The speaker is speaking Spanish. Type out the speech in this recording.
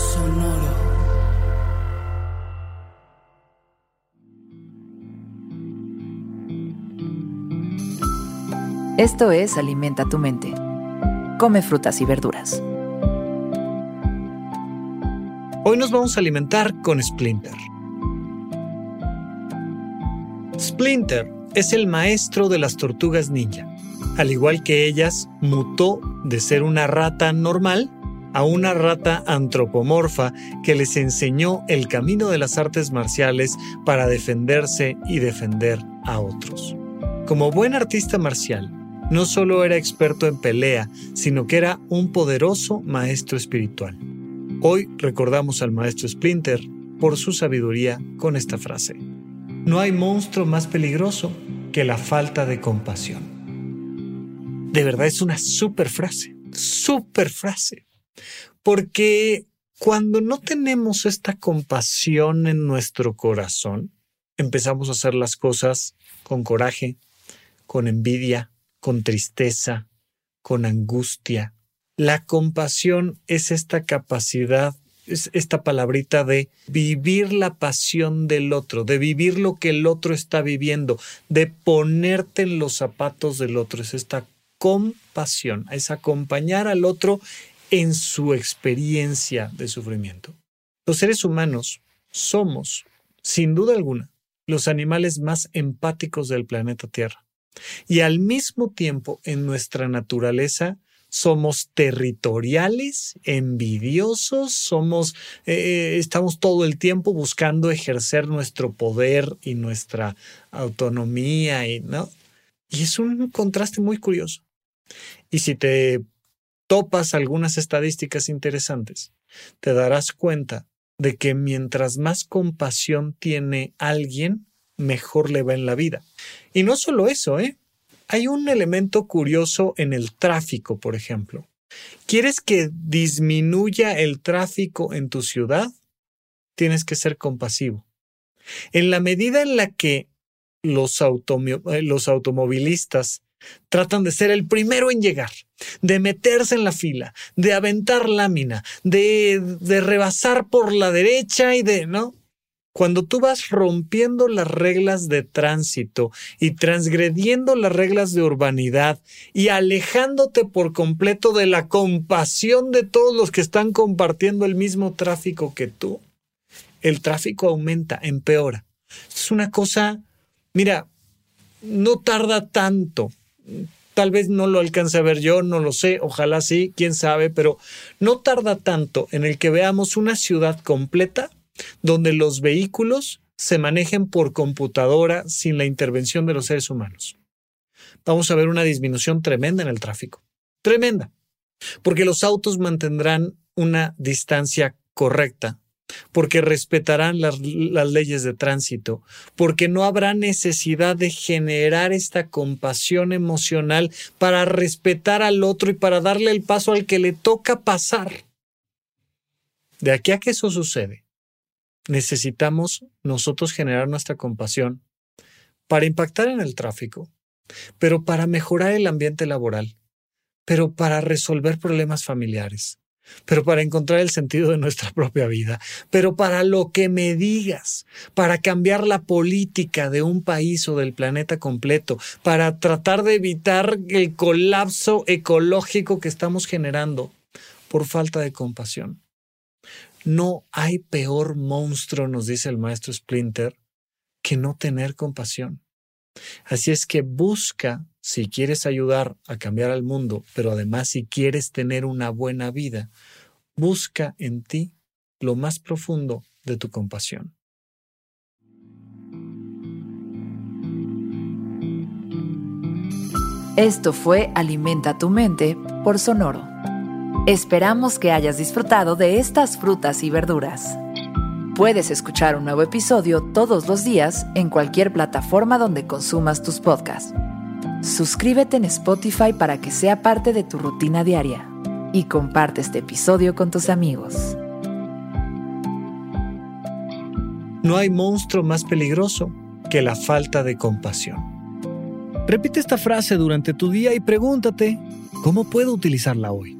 Sonoro. Esto es Alimenta tu mente. Come frutas y verduras. Hoy nos vamos a alimentar con Splinter. Splinter es el maestro de las tortugas ninja. Al igual que ellas, mutó de ser una rata normal a una rata antropomorfa que les enseñó el camino de las artes marciales para defenderse y defender a otros. Como buen artista marcial, no solo era experto en pelea, sino que era un poderoso maestro espiritual. Hoy recordamos al maestro Splinter por su sabiduría con esta frase. No hay monstruo más peligroso que la falta de compasión. De verdad es una super frase, super frase. Porque cuando no tenemos esta compasión en nuestro corazón, empezamos a hacer las cosas con coraje, con envidia, con tristeza, con angustia. La compasión es esta capacidad, es esta palabrita de vivir la pasión del otro, de vivir lo que el otro está viviendo, de ponerte en los zapatos del otro. Es esta compasión, es acompañar al otro en su experiencia de sufrimiento. Los seres humanos somos, sin duda alguna, los animales más empáticos del planeta Tierra. Y al mismo tiempo, en nuestra naturaleza, somos territoriales, envidiosos, somos, eh, estamos todo el tiempo buscando ejercer nuestro poder y nuestra autonomía, y, ¿no? Y es un contraste muy curioso. Y si te topas algunas estadísticas interesantes, te darás cuenta de que mientras más compasión tiene alguien, mejor le va en la vida. Y no solo eso, ¿eh? Hay un elemento curioso en el tráfico, por ejemplo. ¿Quieres que disminuya el tráfico en tu ciudad? Tienes que ser compasivo. En la medida en la que los, eh, los automovilistas Tratan de ser el primero en llegar, de meterse en la fila, de aventar lámina, de, de rebasar por la derecha y de, ¿no? Cuando tú vas rompiendo las reglas de tránsito y transgrediendo las reglas de urbanidad y alejándote por completo de la compasión de todos los que están compartiendo el mismo tráfico que tú, el tráfico aumenta, empeora. Es una cosa, mira, no tarda tanto tal vez no lo alcance a ver yo, no lo sé, ojalá sí, quién sabe, pero no tarda tanto en el que veamos una ciudad completa donde los vehículos se manejen por computadora sin la intervención de los seres humanos. Vamos a ver una disminución tremenda en el tráfico. Tremenda. Porque los autos mantendrán una distancia correcta porque respetarán las, leyes de tránsito, porque no habrá necesidad de generar esta compasión emocional para respetar al otro y para darle el paso al que le toca pasar. De aquí a que eso sucede, necesitamos nosotros generar nuestra compasión para impactar en el tráfico, pero para mejorar el ambiente laboral, pero para resolver problemas familiares, pero para encontrar el sentido de nuestra propia vida, pero para lo que me digas, para cambiar la política de un país o del planeta completo, para tratar de evitar el colapso ecológico que estamos generando por falta de compasión. No hay peor monstruo, nos dice el maestro Splinter, que no tener compasión. Así es que busca, si quieres ayudar a cambiar al mundo, pero además si quieres tener una buena vida, busca en ti lo más profundo de tu compasión. Esto fue Alimenta tu mente por Sonoro. Esperamos que hayas disfrutado de estas frutas y verduras. Puedes escuchar un nuevo episodio todos los días en cualquier plataforma donde consumas tus podcasts. Suscríbete en Spotify para que sea parte de tu rutina diaria y comparte este episodio con tus amigos. No hay monstruo más peligroso que la falta de compasión. Repite esta frase durante tu día y pregúntate, ¿cómo puedo utilizarla hoy?